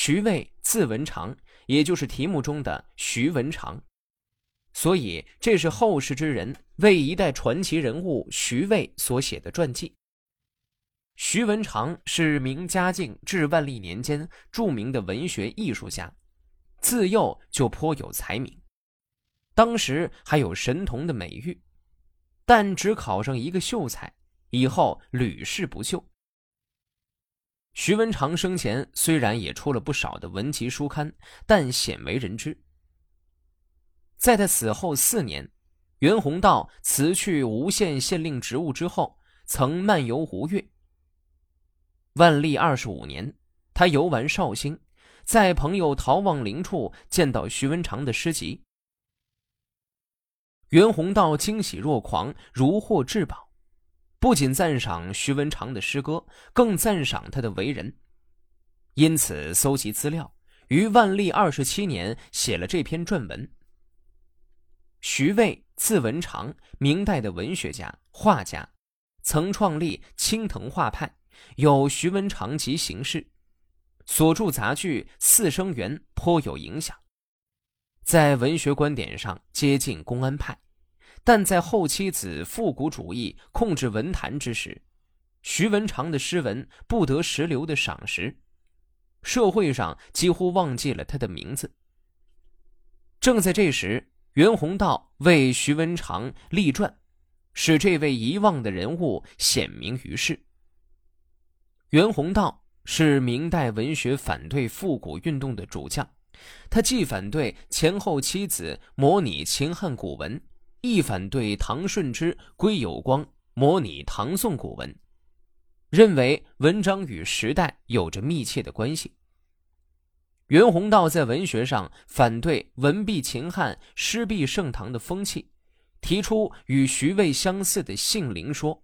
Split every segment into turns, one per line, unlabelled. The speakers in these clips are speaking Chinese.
徐渭字文长，也就是题目中的徐文长，所以这是后世之人为一代传奇人物徐渭所写的传记。徐文长是明嘉靖至万历年间著名的文学艺术家，自幼就颇有才名，当时还有神童的美誉，但只考上一个秀才，以后屡试不秀。徐文长生前虽然也出了不少的文集书刊，但鲜为人知。在他死后四年，袁宏道辞去吴县县令职务之后，曾漫游吴越。万历二十五年，他游玩绍兴，在朋友陶望陵处见到徐文长的诗集，袁宏道惊喜若狂，如获至宝。不仅赞赏徐文长的诗歌，更赞赏他的为人，因此搜集资料，于万历二十七年写了这篇传文。徐渭，字文长，明代的文学家、画家，曾创立青藤画派，有《徐文长集形式》，所著杂剧《四声园》颇有影响，在文学观点上接近公安派。但在后期子复古主义控制文坛之时，徐文长的诗文不得时流的赏识，社会上几乎忘记了他的名字。正在这时，袁宏道为徐文长立传，使这位遗忘的人物显明于世。袁宏道是明代文学反对复古运动的主将，他既反对前后妻子模拟秦汉古文。亦反对唐顺之、归有光模拟唐宋古文，认为文章与时代有着密切的关系。袁宏道在文学上反对文必秦汉、诗必盛唐的风气，提出与徐渭相似的性灵说，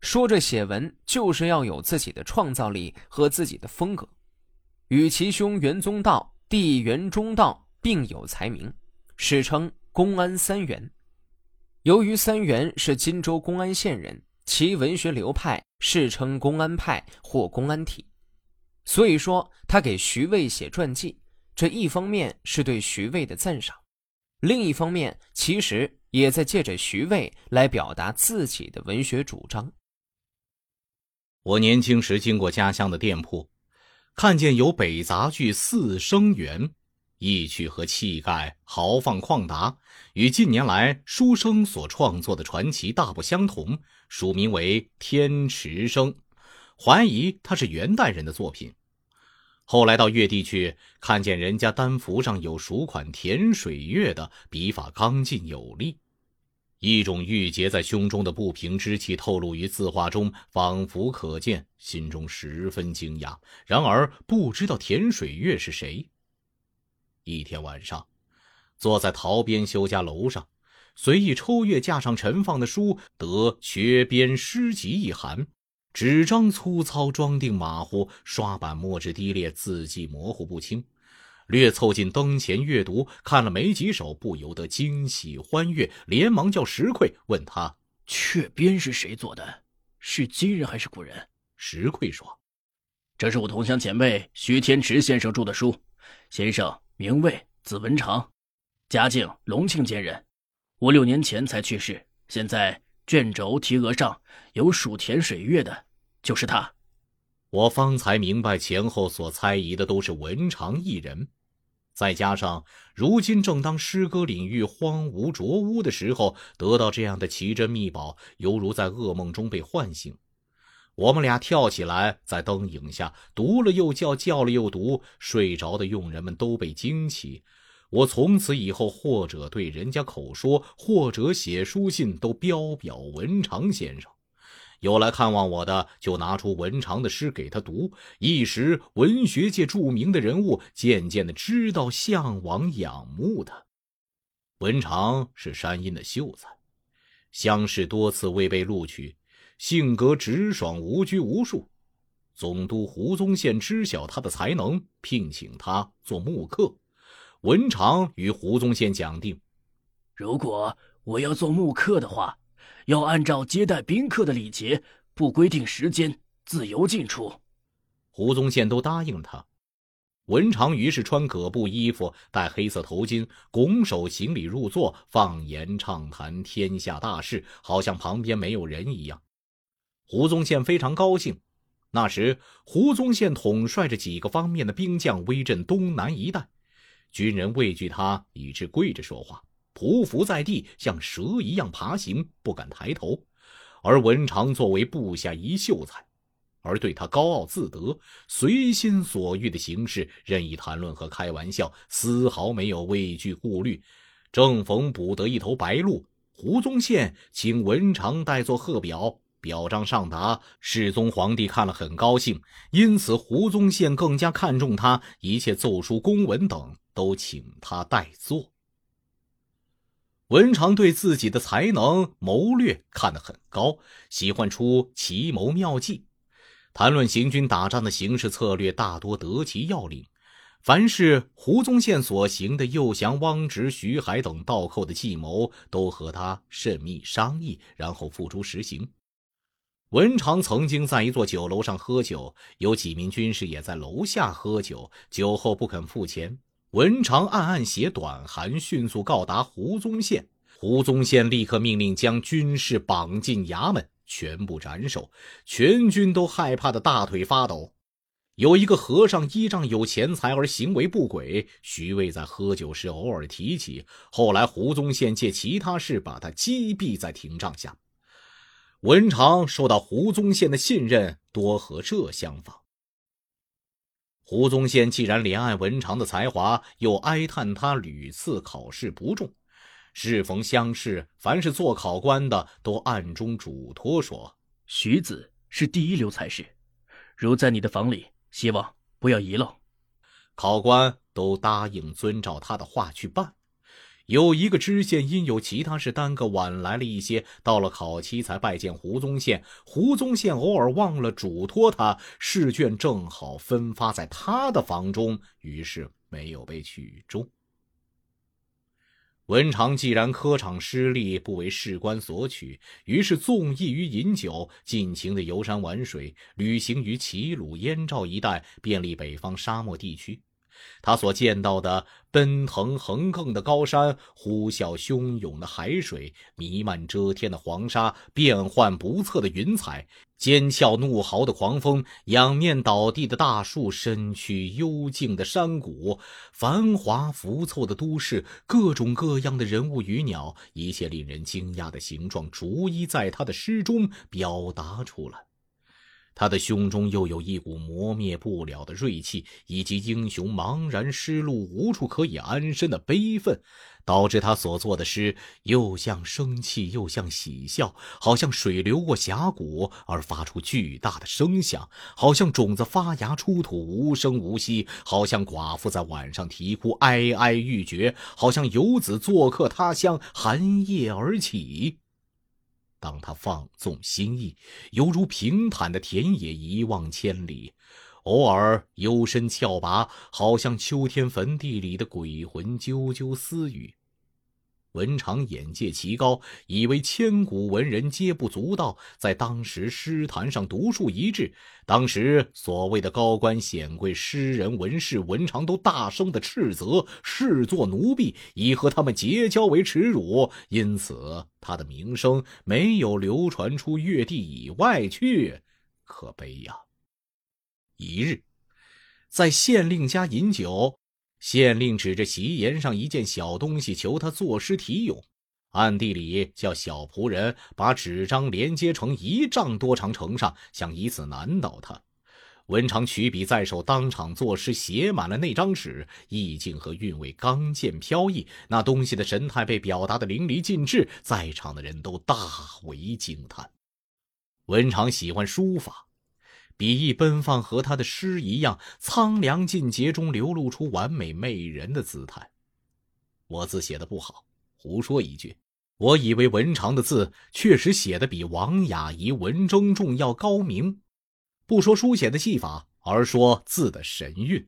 说着写文就是要有自己的创造力和自己的风格，与其兄袁宗道、弟袁中道并有才名，史称。公安三元，由于三元是荆州公安县人，其文学流派世称公安派或公安体，所以说他给徐渭写传记，这一方面是对徐渭的赞赏，另一方面其实也在借着徐渭来表达自己的文学主张。
我年轻时经过家乡的店铺，看见有北杂剧《四声园》。意趣和气概豪放旷达，与近年来书生所创作的传奇大不相同。署名为《天池生》，怀疑他是元代人的作品。后来到越地去，看见人家单幅上有署款“田水月”的笔法刚劲有力，一种郁结在胸中的不平之气透露于字画中，仿佛可见，心中十分惊讶。然而不知道田水月是谁。一天晚上，坐在陶边修家楼上，随意抽阅架上陈放的书，得学编诗集一函，纸张粗糙，装订马虎，刷板墨汁低劣，字迹模糊不清。略凑近灯前阅读，看了没几首，不由得惊喜欢悦，连忙叫石奎问他：“
雀边是谁做的？是今人还是古人？”
石奎说：“
这是我同乡前辈徐天池先生著的书，先生。”名魏，字文长，嘉靖、隆庆间人，五六年前才去世。现在卷轴题额上有蜀田水月的，就是他。
我方才明白前后所猜疑的都是文长一人，再加上如今正当诗歌领域荒芜浊污的时候，得到这样的奇珍秘宝，犹如在噩梦中被唤醒。我们俩跳起来，在灯影下读了又叫，叫了又读。睡着的佣人们都被惊起。我从此以后，或者对人家口说，或者写书信，都标表文长先生。有来看望我的，就拿出文长的诗给他读。一时，文学界著名的人物渐渐的知道、向往、仰慕他。文长是山阴的秀才，乡试多次未被录取。性格直爽，无拘无束。总督胡宗宪知晓他的才能，聘请他做幕客。文长与胡宗宪讲定：
如果我要做幕客的话，要按照接待宾客的礼节，不规定时间，自由进出。
胡宗宪都答应他。文长于是穿葛布衣服，戴黑色头巾，拱手行礼入座，放言畅谈天下大事，好像旁边没有人一样。胡宗宪非常高兴。那时，胡宗宪统帅着几个方面的兵将，威震东南一带，军人畏惧他，以致跪着说话，匍匐在地，像蛇一样爬行，不敢抬头。而文长作为部下一秀才。而对他高傲自得、随心所欲的行事，任意谈论和开玩笑，丝毫没有畏惧顾虑。正逢捕得一头白鹿，胡宗宪请文长代作贺表，表彰上达，世宗皇帝看了很高兴，因此胡宗宪更加看重他，一切奏书、公文等都请他代作。文长对自己的才能、谋略看得很高，喜欢出奇谋妙计。谈论行军打仗的形势策略，大多得其要领。凡是胡宗宪所行的诱降汪直、徐海等盗寇的计谋，都和他甚密商议，然后付诸实行。文长曾经在一座酒楼上喝酒，有几名军士也在楼下喝酒，酒后不肯付钱。文长暗暗写短函，迅速告达胡宗宪。胡宗宪立刻命令将军士绑进衙门。全部斩首，全军都害怕的大腿发抖。有一个和尚依仗有钱财而行为不轨，徐渭在喝酒时偶尔提起。后来胡宗宪借其他事把他击毙在廷帐下。文长受到胡宗宪的信任，多和这相仿。胡宗宪既然怜爱文长的才华，又哀叹他屡次考试不中。适逢乡试，凡是做考官的都暗中嘱托说：“
徐子是第一流才士，如在你的房里，希望不要遗漏。”
考官都答应遵照他的话去办。有一个知县因有其他事耽搁晚来了一些，到了考期才拜见胡宗宪。胡宗宪偶尔忘了嘱托他，试卷正好分发在他的房中，于是没有被取中。文长既然科场失利，不为士官所取，于是纵意于饮酒，尽情的游山玩水，旅行于齐鲁、燕赵一带，便利北方沙漠地区。他所见到的奔腾横亘的高山，呼啸汹涌的海水，弥漫遮天的黄沙，变幻不测的云彩，尖啸怒嚎的狂风，仰面倒地的大树，身躯幽静的山谷，繁华浮凑的都市，各种各样的人物与鸟，一切令人惊讶的形状，逐一在他的诗中表达出来。他的胸中又有一股磨灭不了的锐气，以及英雄茫然失路、无处可以安身的悲愤，导致他所做的诗又像生气，又像喜笑，好像水流过峡谷而发出巨大的声响，好像种子发芽出土无声无息，好像寡妇在晚上啼哭哀哀欲绝，好像游子做客他乡寒夜而起。当他放纵心意，犹如平坦的田野一望千里；偶尔幽深峭拔，好像秋天坟地里的鬼魂啾啾私语。文长眼界奇高，以为千古文人皆不足道，在当时诗坛上独树一帜。当时所谓的高官显贵、诗人文士，文长都大声的斥责，视作奴婢，以和他们结交为耻辱。因此，他的名声没有流传出越地以外去，可悲呀！一日，在县令家饮酒。县令指着席沿上一件小东西，求他作诗题咏，暗地里叫小仆人把纸张连接成一丈多长呈上，想以此难倒他。文长取笔在手，当场作诗，写满了那张纸，意境和韵味刚健飘逸，那东西的神态被表达的淋漓尽致，在场的人都大为惊叹。文长喜欢书法。笔意奔放，和他的诗一样苍凉劲节中流露出完美媚人的姿态。我字写的不好，胡说一句。我以为文长的字确实写的比王雅仪、文征仲要高明。不说书写的技法，而说字的神韵，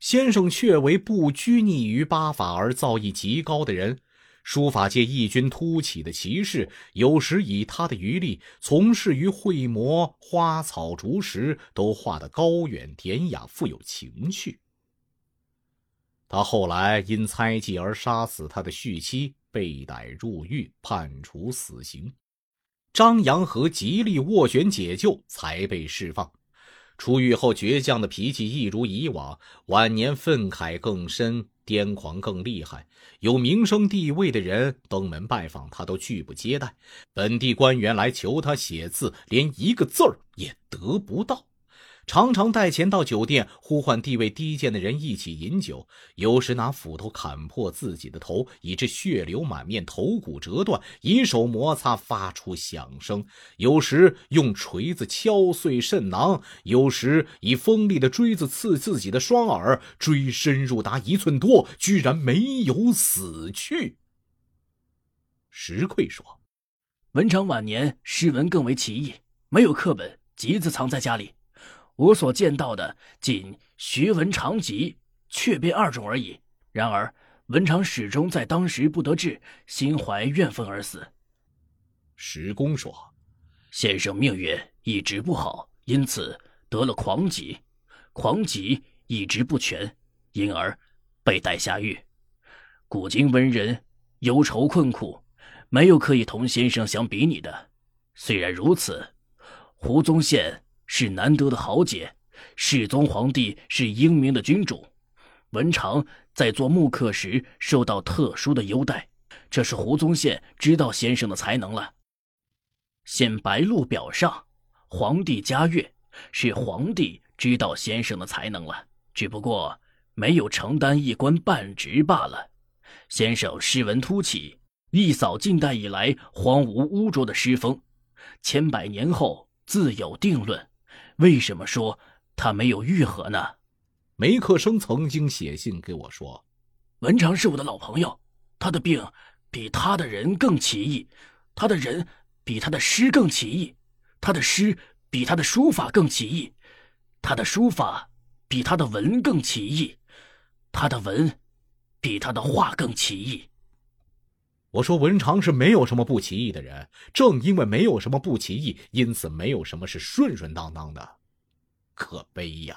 先生却为不拘泥于八法而造诣极高的人。书法界异军突起的奇士，有时以他的余力从事于绘摹花草竹石，都画得高远典雅，富有情趣。他后来因猜忌而杀死他的续妻，被逮入狱，判处死刑。张扬和极力斡旋解救，才被释放。出狱后，倔强的脾气一如以往，晚年愤慨更深，癫狂更厉害。有名声地位的人登门拜访，他都拒不接待；本地官员来求他写字，连一个字儿也得不到。常常带钱到酒店，呼唤地位低贱的人一起饮酒。有时拿斧头砍破自己的头，以致血流满面，头骨折断；以手摩擦，发出响声；有时用锤子敲碎肾囊；有时以锋利的锥子刺自己的双耳，锥深入达一寸多，居然没有死去。石愧说：“
文昌晚年诗文更为奇异，没有课本，集子藏在家里。”我所见到的仅徐文长集、雀变二种而已。然而文长始终在当时不得志，心怀怨愤而死。
石公说：“
先生命运一直不好，因此得了狂疾，狂疾一直不全，因而被带下狱。古今文人忧愁困苦，没有可以同先生相比拟的。虽然如此，胡宗宪。”是难得的豪杰，世宗皇帝是英明的君主，文长在做木刻时受到特殊的优待，这是胡宗宪知道先生的才能了。现白鹿表上，皇帝嘉悦，是皇帝知道先生的才能了，只不过没有承担一官半职罢了。先生诗文突起，一扫近代以来荒芜污浊的诗风，千百年后自有定论。为什么说他没有愈合呢？
梅克生曾经写信给我说：“
文长是我的老朋友，他的病比他的人更奇异，他的人比他的诗更奇异，他的诗比他的书法更奇异，他的书法比他的文更奇异，他的文比他的画更奇异。”
我说：“文长是没有什么不奇异的人，正因为没有什么不奇异，因此没有什么是顺顺当当的，可悲呀。”